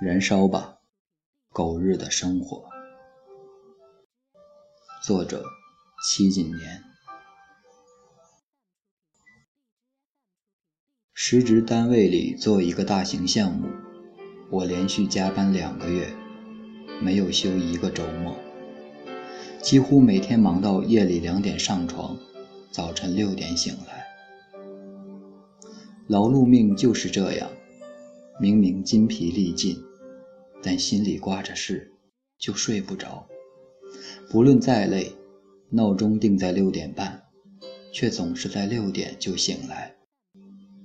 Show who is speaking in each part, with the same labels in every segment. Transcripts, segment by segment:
Speaker 1: 燃烧吧，狗日的生活。作者：戚锦年。时值单位里做一个大型项目，我连续加班两个月，没有休一个周末，几乎每天忙到夜里两点上床，早晨六点醒来。劳碌命就是这样，明明筋疲力尽。但心里挂着事，就睡不着。不论再累，闹钟定在六点半，却总是在六点就醒来，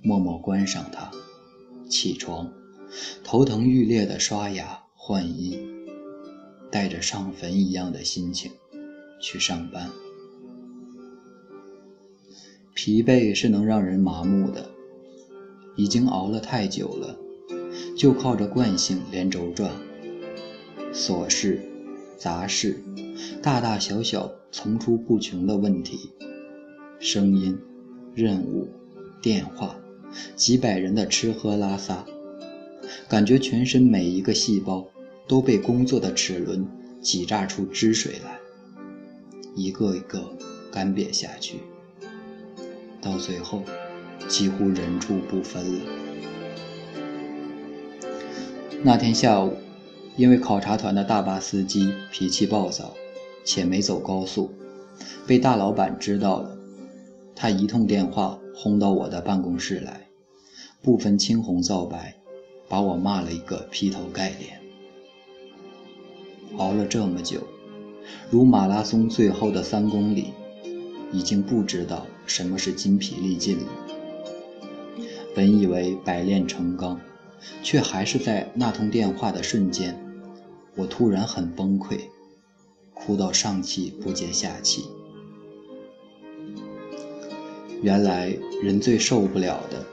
Speaker 1: 默默关上它，起床，头疼欲裂的刷牙换衣，带着上坟一样的心情去上班。疲惫是能让人麻木的，已经熬了太久了。就靠着惯性连轴转，琐事、杂事，大大小小层出不穷的问题，声音、任务、电话，几百人的吃喝拉撒，感觉全身每一个细胞都被工作的齿轮挤榨出汁水来，一个一个干瘪下去，到最后几乎人畜不分了。那天下午，因为考察团的大巴司机脾气暴躁，且没走高速，被大老板知道了。他一通电话轰到我的办公室来，不分青红皂白，把我骂了一个劈头盖脸。熬了这么久，如马拉松最后的三公里，已经不知道什么是筋疲力尽了。本以为百炼成钢。却还是在那通电话的瞬间，我突然很崩溃，哭到上气不接下气。原来人最受不了的，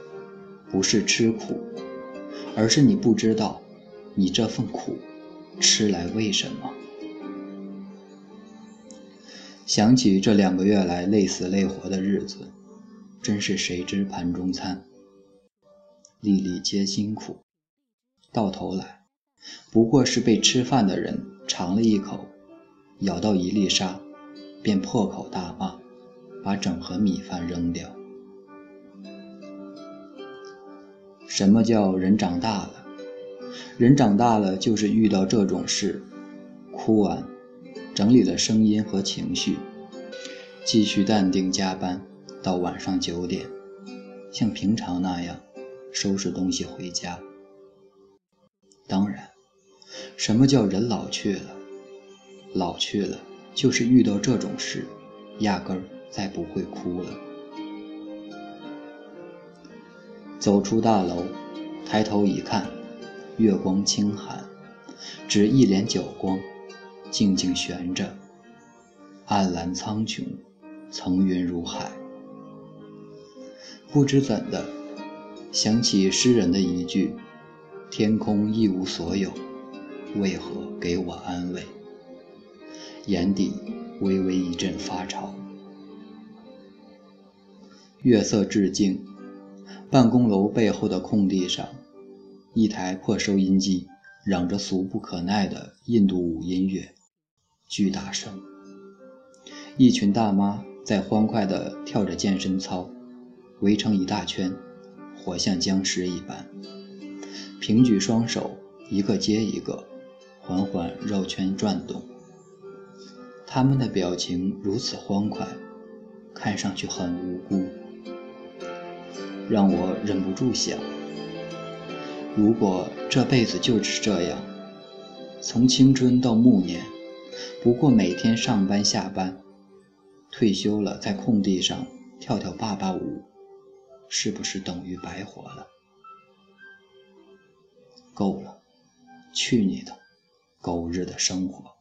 Speaker 1: 不是吃苦，而是你不知道，你这份苦，吃来为什么？想起这两个月来累死累活的日子，真是谁知盘中餐。粒粒皆辛苦，到头来不过是被吃饭的人尝了一口，咬到一粒沙，便破口大骂，把整盒米饭扔掉。什么叫人长大了？人长大了就是遇到这种事，哭完，整理了声音和情绪，继续淡定加班到晚上九点，像平常那样。收拾东西回家。当然，什么叫人老去了？老去了，就是遇到这种事，压根儿再不会哭了。走出大楼，抬头一看，月光清寒，只一帘皎光，静静悬着，暗蓝苍穹，层云如海。不知怎的。想起诗人的一句：“天空一无所有，为何给我安慰？”眼底微微一阵发潮。月色至静，办公楼背后的空地上，一台破收音机嚷着俗不可耐的印度舞音乐，巨大声。一群大妈在欢快地跳着健身操，围成一大圈。活像僵尸一般，平举双手，一个接一个，缓缓绕圈转动。他们的表情如此欢快，看上去很无辜，让我忍不住想：如果这辈子就是这样，从青春到暮年，不过每天上班下班，退休了在空地上跳跳爸爸舞。是不是等于白活了？够了，去你的，狗日的生活！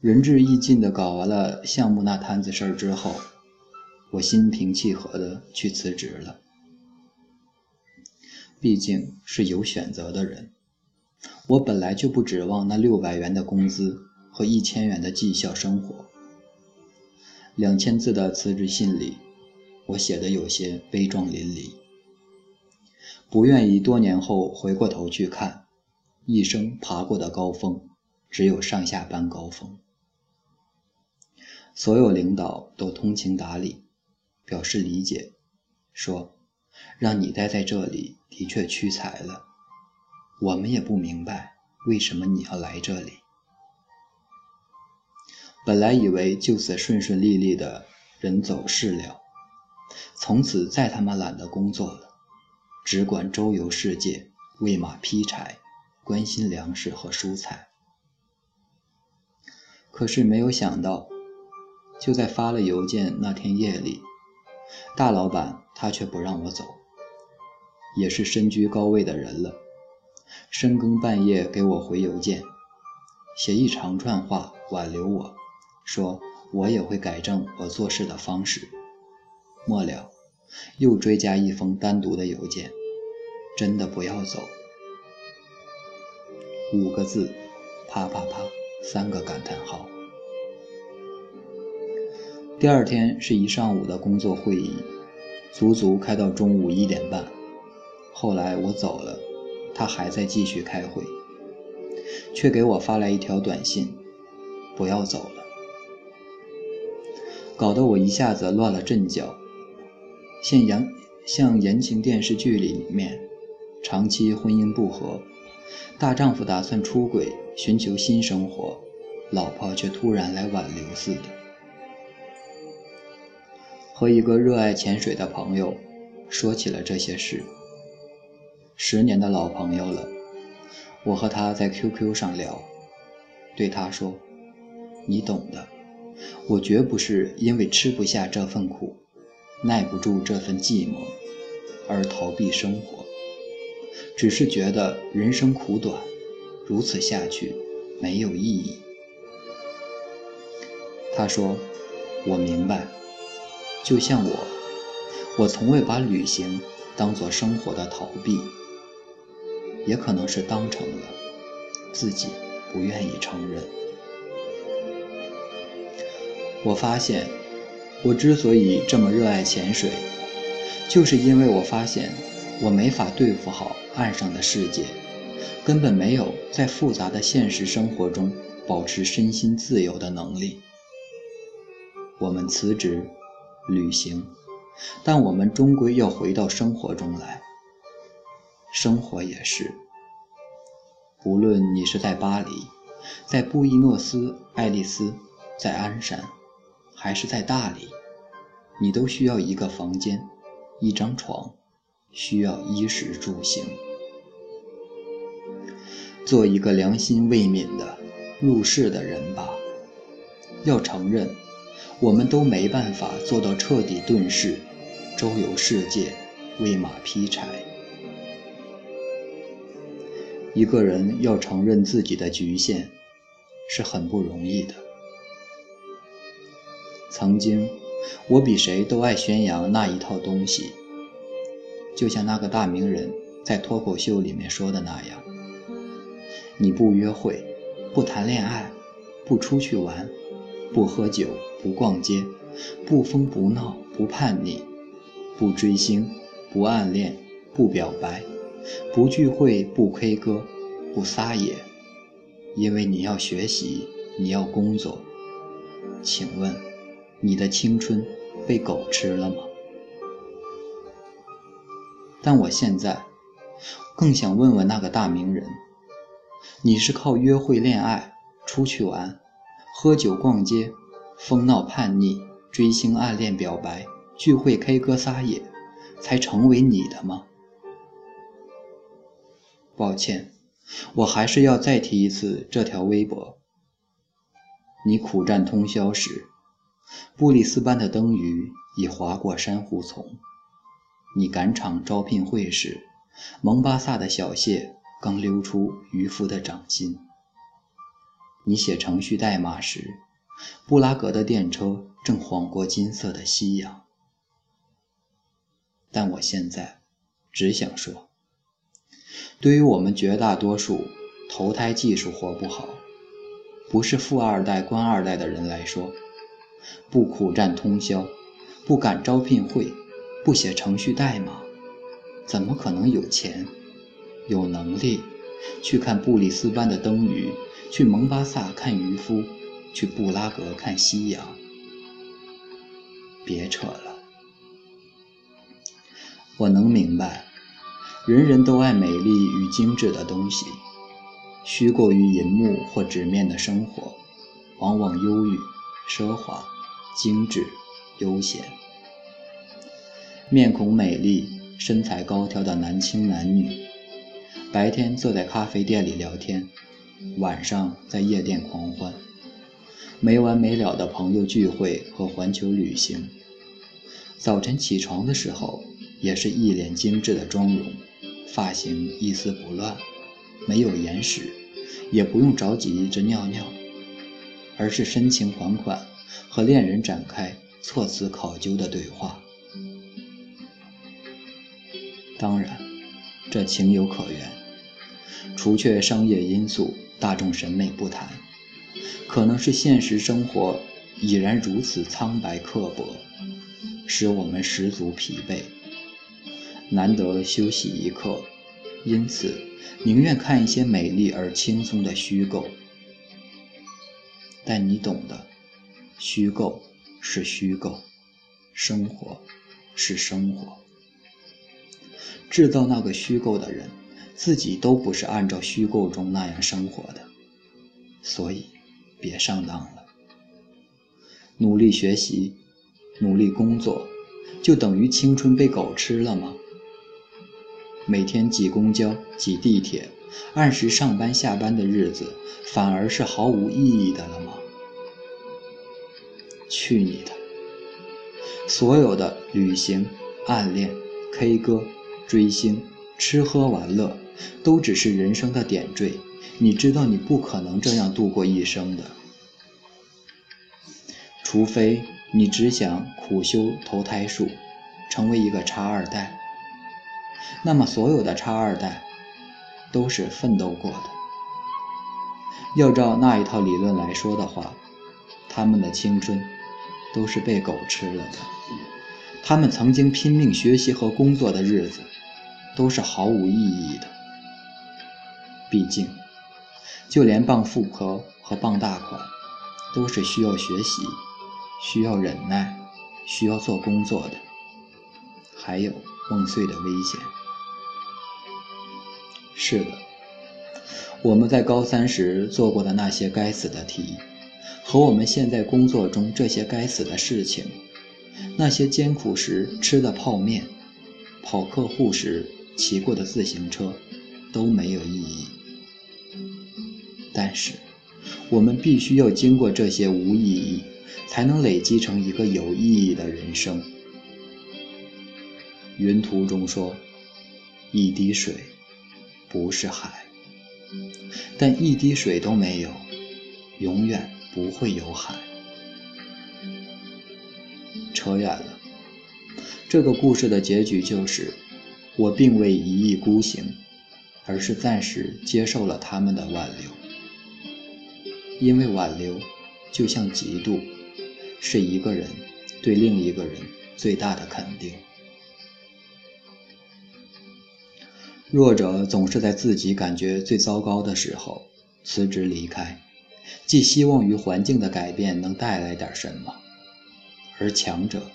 Speaker 1: 仁至义尽的搞完了项目那摊子事儿之后，我心平气和的去辞职了。毕竟是有选择的人，我本来就不指望那六百元的工资和一千元的绩效生活。两千字的辞职信里。我写的有些悲壮淋漓。不愿意多年后回过头去看，一生爬过的高峰，只有上下班高峰。所有领导都通情达理，表示理解，说：“让你待在这里的确屈才了，我们也不明白为什么你要来这里。”本来以为就此顺顺利利的人走事了，从此再他妈懒得工作了，只管周游世界，喂马劈柴，关心粮食和蔬菜。可是没有想到。就在发了邮件那天夜里，大老板他却不让我走，也是身居高位的人了，深更半夜给我回邮件，写一长串话挽留我，说我也会改正我做事的方式。末了，又追加一封单独的邮件，真的不要走，五个字，啪啪啪，三个感叹号。第二天是一上午的工作会议，足足开到中午一点半。后来我走了，他还在继续开会，却给我发来一条短信：“不要走了。”搞得我一下子乱了阵脚。像言像言情电视剧里面，长期婚姻不和，大丈夫打算出轨寻求新生活，老婆却突然来挽留似的。和一个热爱潜水的朋友说起了这些事。十年的老朋友了，我和他在 QQ 上聊，对他说：“你懂的，我绝不是因为吃不下这份苦，耐不住这份寂寞而逃避生活，只是觉得人生苦短，如此下去没有意义。”他说：“我明白。”就像我，我从未把旅行当作生活的逃避，也可能是当成了，自己不愿意承认。我发现，我之所以这么热爱潜水，就是因为我发现我没法对付好岸上的世界，根本没有在复杂的现实生活中保持身心自由的能力。我们辞职。旅行，但我们终归要回到生活中来。生活也是，无论你是在巴黎，在布宜诺斯艾利斯，在鞍山，还是在大理，你都需要一个房间，一张床，需要衣食住行。做一个良心未泯的入世的人吧，要承认。我们都没办法做到彻底遁世，周游世界，喂马劈柴。一个人要承认自己的局限，是很不容易的。曾经，我比谁都爱宣扬那一套东西，就像那个大名人在脱口秀里面说的那样：“你不约会，不谈恋爱，不出去玩。”不喝酒，不逛街，不疯不闹，不叛逆，不追星，不暗恋，不表白，不聚会，不 K 歌，不撒野，因为你要学习，你要工作。请问，你的青春被狗吃了吗？但我现在更想问问那个大名人：你是靠约会、恋爱、出去玩？喝酒、逛街、疯闹、叛逆、追星、暗恋、表白、聚会、K 歌、撒野，才成为你的吗？抱歉，我还是要再提一次这条微博。你苦战通宵时，布里斯班的灯鱼已划过珊瑚丛；你赶场招聘会时，蒙巴萨的小蟹刚溜出渔夫的掌心。你写程序代码时，布拉格的电车正晃过金色的夕阳。但我现在只想说，对于我们绝大多数投胎技术活不好，不是富二代、官二代的人来说，不苦战通宵，不赶招聘会，不写程序代码，怎么可能有钱、有能力去看布里斯班的灯鱼，去蒙巴萨看渔夫，去布拉格看夕阳？别扯了，我能明白，人人都爱美丽与精致的东西，虚构于银幕或纸面的生活，往往忧郁、奢华、精致、悠闲。面孔美丽、身材高挑的男青男女，白天坐在咖啡店里聊天，晚上在夜店狂欢。没完没了的朋友聚会和环球旅行，早晨起床的时候也是一脸精致的妆容，发型一丝不乱，没有眼屎，也不用着急着尿尿，而是深情款款和恋人展开措辞考究的对话。当然，这情有可原，除却商业因素，大众审美不谈。可能是现实生活已然如此苍白刻薄，使我们十足疲惫，难得休息一刻，因此宁愿看一些美丽而轻松的虚构。但你懂的，虚构是虚构，生活是生活。制造那个虚构的人，自己都不是按照虚构中那样生活的，所以。别上当了。努力学习，努力工作，就等于青春被狗吃了吗？每天挤公交、挤地铁，按时上班下班的日子，反而是毫无意义的了吗？去你的！所有的旅行、暗恋、K 歌、追星、吃喝玩乐，都只是人生的点缀。你知道，你不可能这样度过一生的，除非你只想苦修投胎术，成为一个差二代。那么，所有的差二代都是奋斗过的。要照那一套理论来说的话，他们的青春都是被狗吃了的。他们曾经拼命学习和工作的日子，都是毫无意义的。毕竟。就连傍富婆和傍大款，都是需要学习、需要忍耐、需要做工作的，还有梦碎的危险。是的，我们在高三时做过的那些该死的题，和我们现在工作中这些该死的事情，那些艰苦时吃的泡面，跑客户时骑过的自行车，都没有意义。但是，我们必须要经过这些无意义，才能累积成一个有意义的人生。云图中说：“一滴水不是海，但一滴水都没有，永远不会有海。”扯远了。这个故事的结局就是，我并未一意孤行，而是暂时接受了他们的挽留。因为挽留，就像嫉妒，是一个人对另一个人最大的肯定。弱者总是在自己感觉最糟糕的时候辞职离开，寄希望于环境的改变能带来点什么；而强者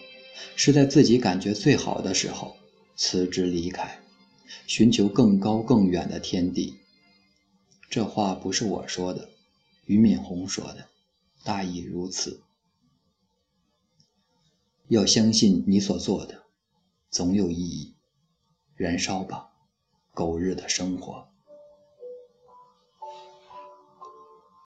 Speaker 1: 是在自己感觉最好的时候辞职离开，寻求更高更远的天地。这话不是我说的。俞敏洪说的，大意如此。要相信你所做的，总有意义。燃烧吧，狗日的生活！